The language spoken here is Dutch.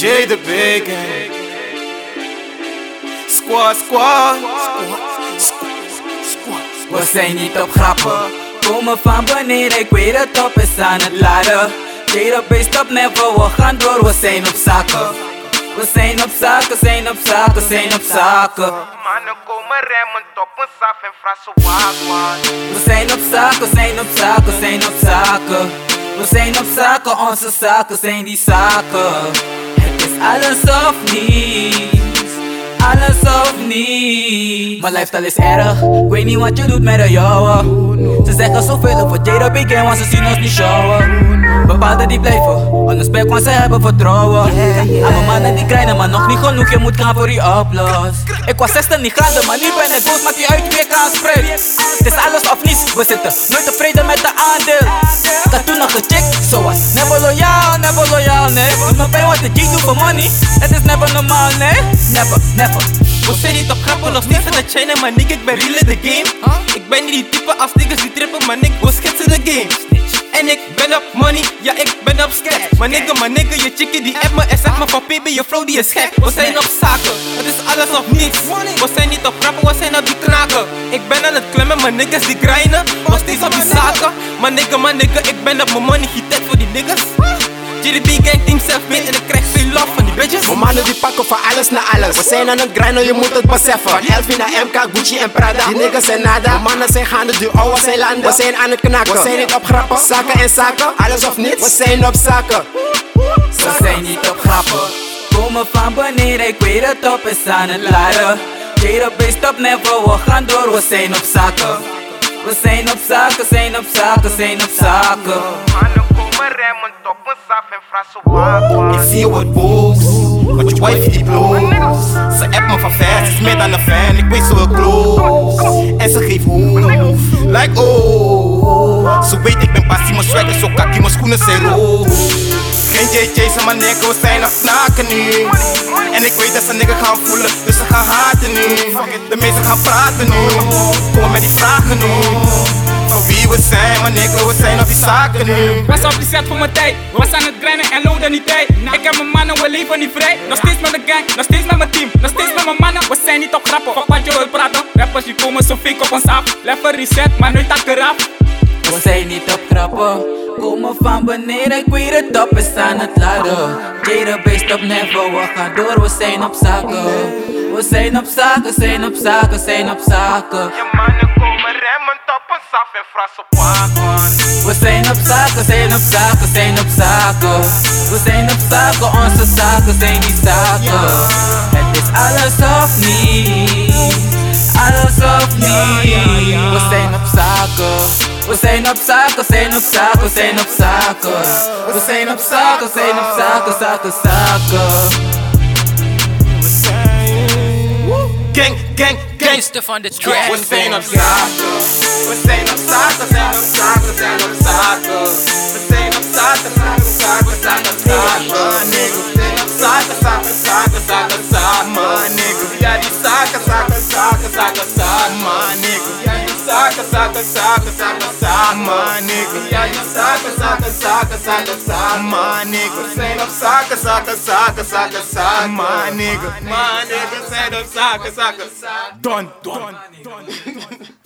J the Big Squad, squad. We zijn niet op grappen, komen van beneden, ik weet het op is aan het laden. Jada based op never, we gaan door, we zijn op zaken. We zijn op zaken, zijn op zaken, zijn op zaken. Mannen komen remmen, toppen saf en frassen wagwan. We zijn op zaken, zijn op zaken, zijn op zaken. We zijn op zaken, onze zaken zijn die zaken. Het is alles niets. Mijn lifestyle is erg, ik weet niet wat je doet met de jouwe. Ze zeggen zoveel over Jada Big want ze zien ons niet showen. Bepaalden die blijven, anders spek want ze hebben vertrouwen. Aan mannen die krijgen, maar nog niet genoeg, je moet gaan voor die oplos. Ik was 16 niet graden, maar nu ben ik boos, maak die uit weer kan spreken. Het is alles of niets, we zitten nooit tevreden met de aandeel. Ik had toen nog gecheckt, zoals never loyaal, never loyaal, nee. Doet me pijn wat de G doet voor money, het is never normaal, nee. Never, never. We zijn niet op grappen, nog steeds in de China, maar nigga, ik ben real in the game. Ik ben niet die type als niggas die trippen, maar nigga, we schetsen de game. En ik ben op money, ja ik ben op sketch Maar nigga, nigga, je chickie die app me en zegt me van je flow die is gek. We zijn op zaken, het is alles of niets. We zijn niet op grappen, we zijn op die knaken Ik ben aan het klemmen, maar niggas die grinden. Nog steeds op die zaken? Maar nigga, nigga, ik ben op mijn money, tijd voor die niggas. GDB gang team zelf mee en ik krijg veel love bitches Mijn mannen die pakken van alles naar alles. We zijn aan het grinden, je moet het beseffen. Van Elfie naar MK, Gucci en Prada. Die niggas zijn nada. Mijn mannen zijn gaande, die ouwe zijn landen. We zijn aan het knakken. We zijn niet op grappen, zaken en zaken. Alles of niets. We zijn op zaken. We zijn niet op grappen, komen van beneden, ik weet het op is aan het laden. Jada based op never, we gaan door, we zijn op zaken. We zijn op zaken, zijn op zaken, zijn op zaken. Ik zie je wat boos, want je wife die bloos. Ze app me van ze is meer dan een fan, ik weet ze wel close. En ze geeft hoef, like oh. Ze weet ik ben passie, mijn swag is zo kakkie, mijn schoenen zijn rood. Geen JJ's en mijn nigga, we zijn aan het knaken nu. En ik weet dat ze nigga gaan voelen, dus ze gaan haten nu. De meesten gaan praten nu, komen met die vragen nu. We zijn, maar nigga, we zijn op die zaken nu. Was op die set voor mijn tijd, was aan het grinden en loonde niet tijd. Ik heb mijn mannen, we leven niet vrij. Nog steeds met de gang, nog steeds met mijn team, nog steeds met mijn mannen. We zijn niet op grappen, fuck wat je wil praten. Rappers die komen zo fake op ons af. Lekker reset, maar nooit tak eraf. We zijn niet op grappen, komen van beneden, ik weet het op is aan het laden. Jada based op never, we gaan door, we zijn op zaken. We zijn op zaken, zijn op zaken, zijn op zaken. Je mannen komen remmen, toppen saf en frassen wagwan. We zijn op zaken, zijn op zaken, zijn op zaken. We zijn op zaken, onze zaken zijn die zaken. Het is alles of niets, alles of niets. We zijn op zaken. We zijn op zaken, zijn op zaken, we zijn op zaken. We zijn op zaken, zijn op zaken, zaken, zaken. Gang, gang. van de We zijn op zaken. We zijn op zaken, zijn op zaken, zijn op zaken. We zijn op zaken, zaken, zaken, zaken, zaken. Nigga, we zijn op zaken, zaken, zaken, zaken, zaken. Man, nigga. Ja, die zaken, zaken, zaken, zaken, zaken. Man, nigga. Ja, die zaken, zaken, zaken, zaken, zaken. Man, nigga. Ja, die zaken, zaken, zaken, zaken, zaken. Man, nigga. We zijn op zaken, zaken, zaken, zaken, zaken. Man, nigga. Man, nigga, we zijn op zaken, zaken, zaken. Done, done, done.